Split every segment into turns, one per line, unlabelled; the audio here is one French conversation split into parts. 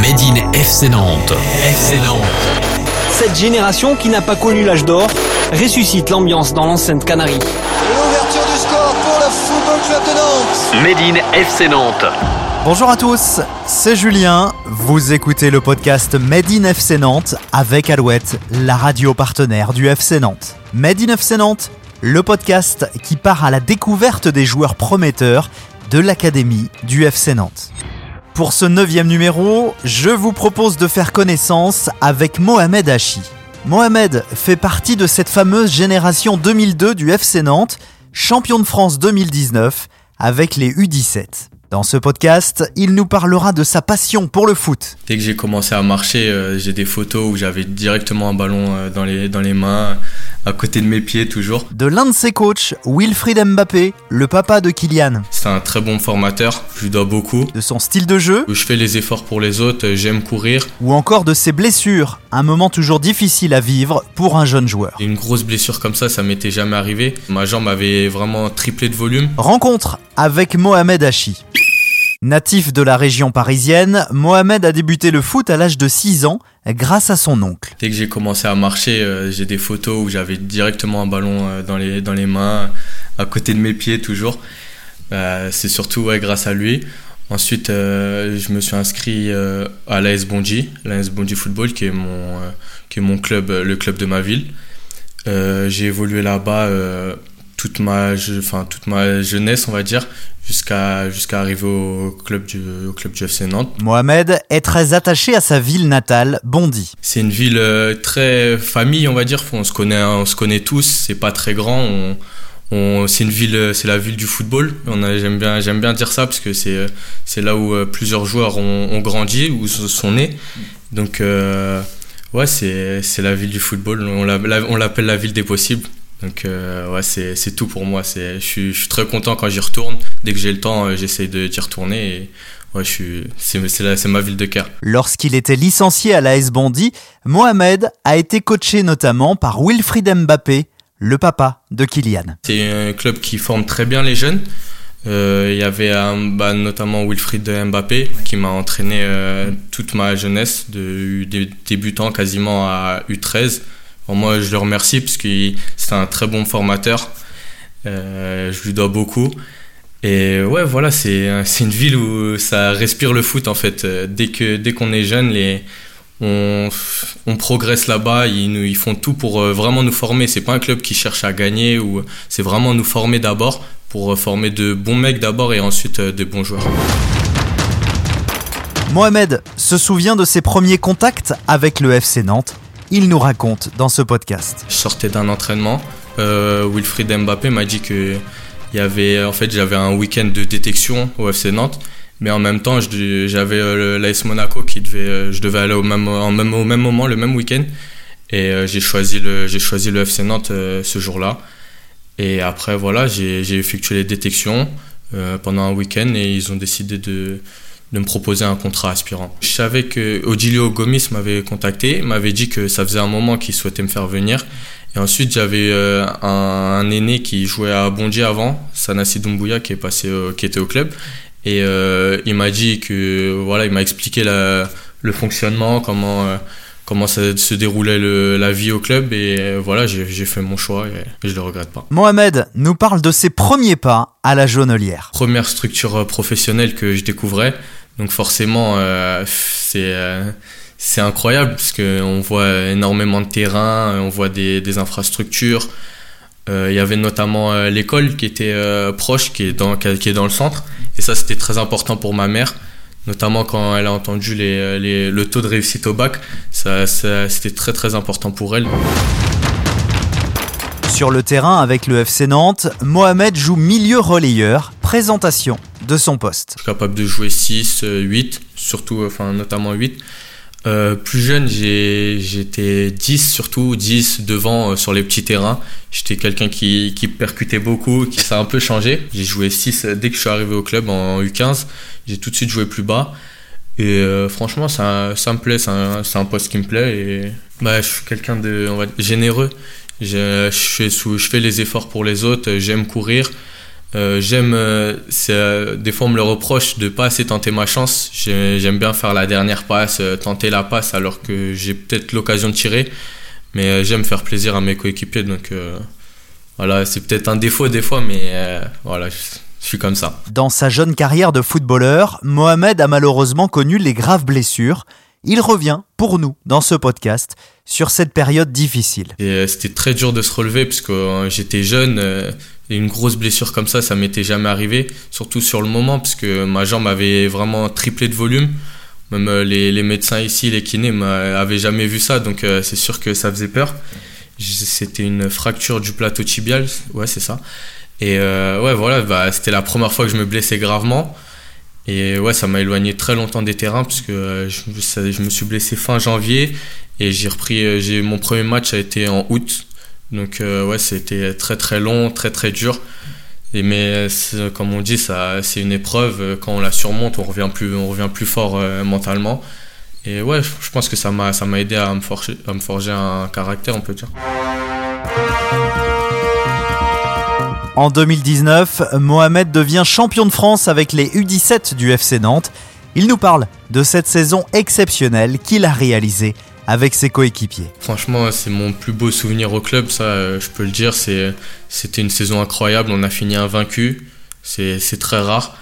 Made in FC Nantes. FC Nantes.
Cette génération qui n'a pas connu l'âge d'or ressuscite l'ambiance dans l'enceinte Canarie.
L'ouverture du score pour le Football Club de Nantes.
Made in FC Nantes.
Bonjour à tous, c'est Julien. Vous écoutez le podcast Made in FC Nantes avec Alouette, la radio partenaire du FC Nantes. Made in FC Nantes, le podcast qui part à la découverte des joueurs prometteurs de l'académie du FC Nantes. Pour ce neuvième numéro, je vous propose de faire connaissance avec Mohamed Hachi. Mohamed fait partie de cette fameuse génération 2002 du FC Nantes, champion de France 2019 avec les U17. Dans ce podcast, il nous parlera de sa passion pour le foot.
Dès que j'ai commencé à marcher, euh, j'ai des photos où j'avais directement un ballon euh, dans les, dans les mains, à côté de mes pieds toujours.
De l'un de ses coachs, Wilfried Mbappé, le papa de Kylian.
C'est un très bon formateur, je lui dois beaucoup.
De son style de jeu.
Je fais les efforts pour les autres, j'aime courir.
Ou encore de ses blessures, un moment toujours difficile à vivre pour un jeune joueur.
Une grosse blessure comme ça, ça m'était jamais arrivé. Ma jambe avait vraiment triplé de volume.
Rencontre avec Mohamed Hachi. Natif de la région parisienne, Mohamed a débuté le foot à l'âge de 6 ans grâce à son oncle.
Dès que j'ai commencé à marcher, euh, j'ai des photos où j'avais directement un ballon euh, dans les, dans les mains, à côté de mes pieds toujours. Euh, c'est surtout grâce à lui. Ensuite, je me suis inscrit à l'AS Bondy, l'AS Bondy Football, qui est mon, qui est mon club, le club de ma ville. j'ai évolué là-bas toute ma, enfin toute ma jeunesse, on va dire, jusqu'à jusqu'à arriver au club du au club du FC Nantes.
Mohamed est très attaché à sa ville natale, Bondy.
C'est une ville euh, très famille, on va dire. On se connaît, on se connaît tous. C'est pas très grand. On, on, c'est une ville, c'est la ville du football. J'aime bien, j'aime bien dire ça parce que c'est c'est là où euh, plusieurs joueurs ont, ont grandi, où sont nés. Donc euh, ouais, c'est c'est la ville du football. On l'appelle la ville des possibles. Donc euh, ouais, c'est tout pour moi. Je suis, je suis très content quand j'y retourne. Dès que j'ai le temps, euh, j'essaie d'y retourner. Et ouais, c'est ma ville de cœur.
Lorsqu'il était licencié à l'AS Bondy, Mohamed a été coaché notamment par Wilfried Mbappé, le papa de Kylian.
C'est un club qui forme très bien les jeunes. Euh, il y avait bah, notamment Wilfried Mbappé qui m'a entraîné toute ma jeunesse, de, de débutant quasiment à U13 moi, je le remercie parce que c'est un très bon formateur. Euh, je lui dois beaucoup. Et ouais, voilà, c'est une ville où ça respire le foot en fait. Dès dès qu'on est jeune, les, on, progresse là-bas. Ils, font tout pour euh, vraiment nous former. C'est pas un club qui cherche à gagner c'est vraiment nous former d'abord pour former de bons mecs d'abord et ensuite euh, des bons joueurs.
Mohamed se souvient de ses premiers contacts avec le FC Nantes il nous raconte dans ce podcast.
Je sortais d'un entraînement. Euh, Wilfried Mbappé m'a dit que y avait, en fait, j'avais un week-end de détection au FC Nantes, mais en même temps, j'avais euh, l'AS Monaco qui devait, euh, je devais aller au même, en même, au même moment, le même week-end, et j'ai choisi le, choisi le FC Nantes ce jour-là. Et après, voilà, j'ai effectué les détections pendant un week-end et ils ont décidé de, de me proposer un contrat aspirant. Je savais que Odilio Gomis m'avait contacté, m'avait dit que ça faisait un moment qu'il souhaitait me faire venir. Et ensuite, j'avais euh, un, aîné qui jouait à Bondy avant, Sanassi Doumbouya, qui est passé, qui était au club. Et euh, il m'a dit que, voilà, il m'a expliqué la, le fonctionnement, comment, euh, comment ça se déroulait le, la vie au club. Et voilà, j'ai fait mon choix et je le regrette pas.
Mohamed nous parle de ses premiers pas à la jaunelière.
Première structure professionnelle que je découvrais. Donc forcément, euh, c'est euh, c'est incroyable parce qu'on voit énormément de terrain, on voit des, des infrastructures. Euh, il y avait notamment l'école qui était proche, qui est, dans, qui est dans le centre. Et ça, c'était très important pour ma mère, notamment quand elle a entendu les, les, le taux de réussite au bac. Ça c'était très très important pour elle.
Sur le terrain avec le FC Nantes, Mohamed joue milieu relayeur. Présentation de son poste.
Je suis capable de jouer 6, 8, surtout, enfin notamment 8. Euh, plus jeune, j'étais 10 surtout, 10 devant euh, sur les petits terrains. J'étais quelqu'un qui, qui, percutait beaucoup, qui s'est un peu changé. J'ai joué 6 dès que je suis arrivé au club en U15. J'ai tout de suite joué plus bas. Et euh, franchement, ça, ça me plaît, c'est un, un, poste qui me plaît. Et bah, je suis quelqu'un de on va, généreux. Je, je, fais, je fais les efforts pour les autres, j'aime courir. Euh, j'aime, euh, euh, des fois on me le reproche de pas assez tenter ma chance. J'ai- J'aime bien faire la dernière passe, tenter la passe alors que j'ai peut-être l'occasion de tirer. Mais j'aime faire plaisir à mes coéquipiers, donc voilà, c'est peut-être un défaut des fois, mais voilà, je suis comme ça.
Dans sa jeune carrière de footballeur, Mohamed a malheureusement connu les graves blessures. Il revient pour nous dans ce podcast sur cette période difficile.
Euh, c'était très dur de se relever parce que euh, j'étais jeune. euh, une grosse blessure comme ça, ça m'était jamais arrivé. Surtout sur le moment parce que ma jambe avait vraiment triplé de volume. Même euh, les, médecins ici, les kinés, m'avaient jamais vu ça. Donc c'est sûr que ça faisait peur. C'était une fracture du plateau tibial. Ouais, c'est ça. Et ouais, voilà, bah, c'était la première fois que je me blessais gravement. Et ouais, ça m'a éloigné très longtemps des terrains parce que euh, je, je me suis blessé fin janvier et j'ai repris. euh, J'ai mon premier match a été en août, donc euh, ouais, c'était très très long, très très dur. Et mais comme on dit, ça, c'est une épreuve. Quand on la surmonte, on revient plus, on revient plus fort mentalement. Et ouais, je pense que ça m'a, ça m'a aidé à me forger, à me forger un caractère, on peut dire.
En 2019, Mohamed devient champion de France avec les U17 du FC Nantes. Il nous parle de cette saison exceptionnelle qu'il a réalisée avec ses coéquipiers.
Franchement, c'est mon plus beau souvenir au club, ça, je peux le dire. C'était une saison incroyable. On a fini invaincu. C'est, c'est très rare.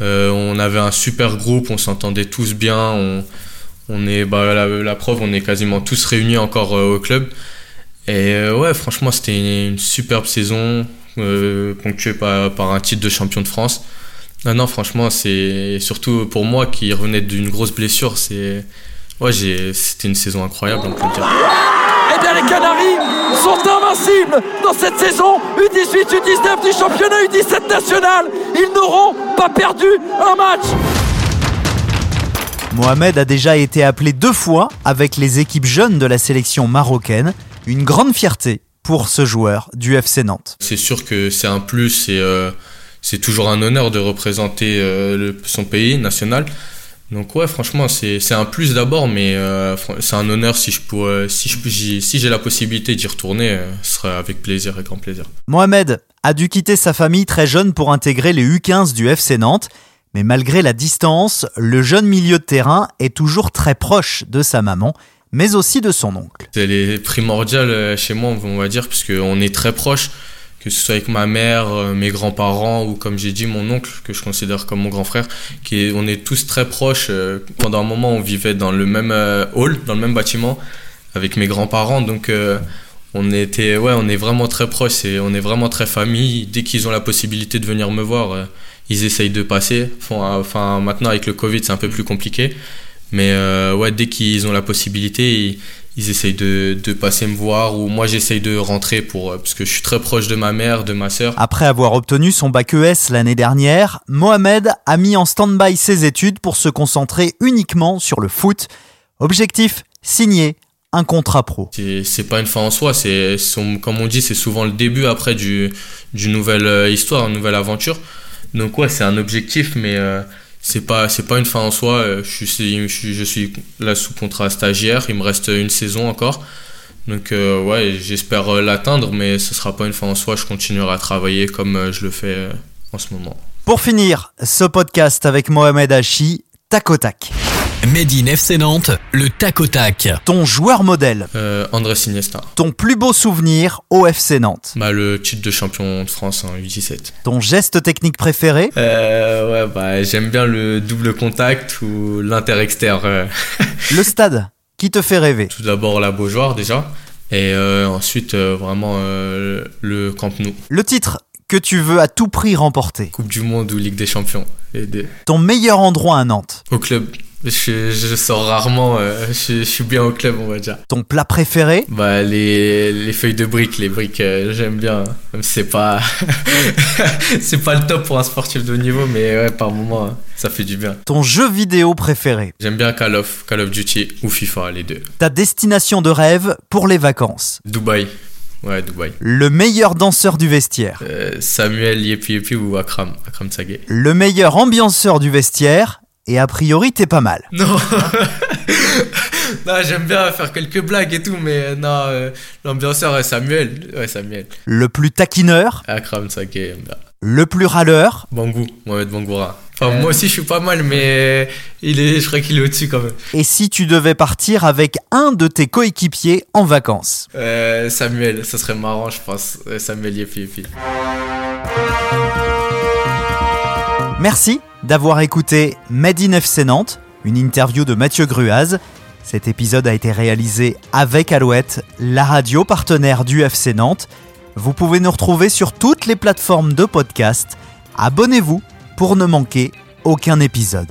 Euh, on avait un super groupe, on s'entendait tous bien. On, est, bah, la, preuve, on est quasiment tous réunis encore euh, au club. Et euh, ouais, franchement, c'était une superbe saison, euh, ponctuée par, par un titre de champion de France. Non, non, franchement, c'est surtout pour moi qui revenais d'une grosse blessure, c'est, ouais, j'ai, c'était une saison incroyable, on peut le dire.
Eh bien, les Canaries sont invincibles dans cette saison U18, U19 du championnat U17 national. Ils n'auront pas perdu un match.
Mohamed a déjà été appelé deux fois avec les équipes jeunes de la sélection marocaine. Une grande fierté pour ce joueur du FC Nantes.
C'est sûr que c'est un plus et euh, c'est toujours un honneur de représenter euh, le- son pays national. Donc ouais, franchement, c'est un plus d'abord, mais euh, c'est un honneur si je si j'ai la possibilité d'y retourner, ce sera avec plaisir et grand plaisir.
Mohamed a dû quitter sa famille très jeune pour intégrer les U15 du FC Nantes. Mais malgré la distance, le jeune milieu de terrain est toujours très proche de sa maman, mais aussi de son oncle.
C'est les primordial euh, chez moi, on va dire, parce qu'on est très proches, que ce soit avec ma mère, euh, mes grands-parents ou comme j'ai dit mon oncle, que je considère comme mon grand frère, est, on est tous très proches. euh, Pendant un moment, on vivait dans le même hall, dans le même bâtiment, avec mes grands-parents, donc on était, ouais, on est vraiment très proches et on est vraiment très famille. Dès qu'ils ont la possibilité de venir me voir, ils essayent de passer. Maintenant avec le Covid, c'est un peu plus compliqué. Mais ouais, dès qu'ils ont la possibilité, ils, ils essayent de, de passer me voir ou moi j'essaye de rentrer pour euh, parce que je suis très proche de ma mère, de ma sœur.
Après avoir obtenu son bac ES l'année dernière, Mohamed a mis en stand-by ses études pour se concentrer uniquement sur le foot. Objectif signer un contrat pro.
C'est c'est pas une fin en soi, c'est comme on dit, c'est souvent le début après du d'une nouvelle euh, histoire, une nouvelle aventure. Donc ouais, c'est un objectif, mais euh, c'est pas pas une fin en soi. Euh, Je suis je là sous contrat stagiaire, il me reste une saison encore. Donc euh, ouais, j'espère euh, l'atteindre, mais ce sera pas une fin en soi. Je continuerai à travailler comme je le fais en ce moment.
Pour finir ce podcast avec Mohamed Hachi, tac au tac.
Made in FC Nantes, le tac au tac.
Ton joueur modèle,
Euh, André Iniesta.
ton plus beau souvenir au FC Nantes,
Bah, le titre de champion de France en U17.
ton geste technique préféré,
Euh, ouais, bah, j'aime bien le double contact ou l'inter-externe. euh.
le stade qui te fait rêver?
Tout d'abord la Beaujoire déjà, et euh, ensuite euh, vraiment euh, le Camp Nou.
Le titre que tu veux à tout prix remporter.
Coupe du Monde ou Ligue des Champions. Les deux.
Ton meilleur endroit à Nantes.
Au club, je, je sors rarement, euh, je, je suis bien au club on va dire.
Ton plat préféré?
Bah, les, les feuilles de briques, les briques euh, j'aime bien, même si c'est pas, c'est pas le top pour un sportif de haut niveau, mais ouais, par moment hein, ça fait du bien.
Ton jeu vidéo préféré?
J'aime bien Call of, Call of Duty ou FIFA, les deux.
Ta destination de rêve pour les vacances?
Dubaï. Ouais, Dubaï.
Le meilleur danseur du vestiaire?
Euh, Samuel Yepi Yepi ou Akram, Akram Sagé.
Le meilleur ambianceur du vestiaire. Et a priori, t'es pas mal.
Non Non, j'aime bien faire quelques blagues et tout, mais euh, non, euh, l'ambianceur, ouais, Samuel. Ouais, Samuel.
Le plus taquineur.
Akram Sagé, j'aime bien.
Le plus râleur
Bangou, Mohamed Bangoura. Enfin, moi aussi, je suis pas mal, mais il est, je crois qu'il est au-dessus quand même.
Et si tu devais partir avec un de tes coéquipiers en vacances?
Euh, Samuel, ça serait marrant, je pense. Euh, Samuel Yepi Yepi.
Merci d'avoir écouté Made in FC Nantes, une interview de Mathieu Gruaz. Cet épisode a été réalisé avec Alouette, la radio partenaire du FC Nantes. Vous pouvez nous retrouver sur toutes les plateformes de podcast. Abonnez-vous pour ne manquer aucun épisode.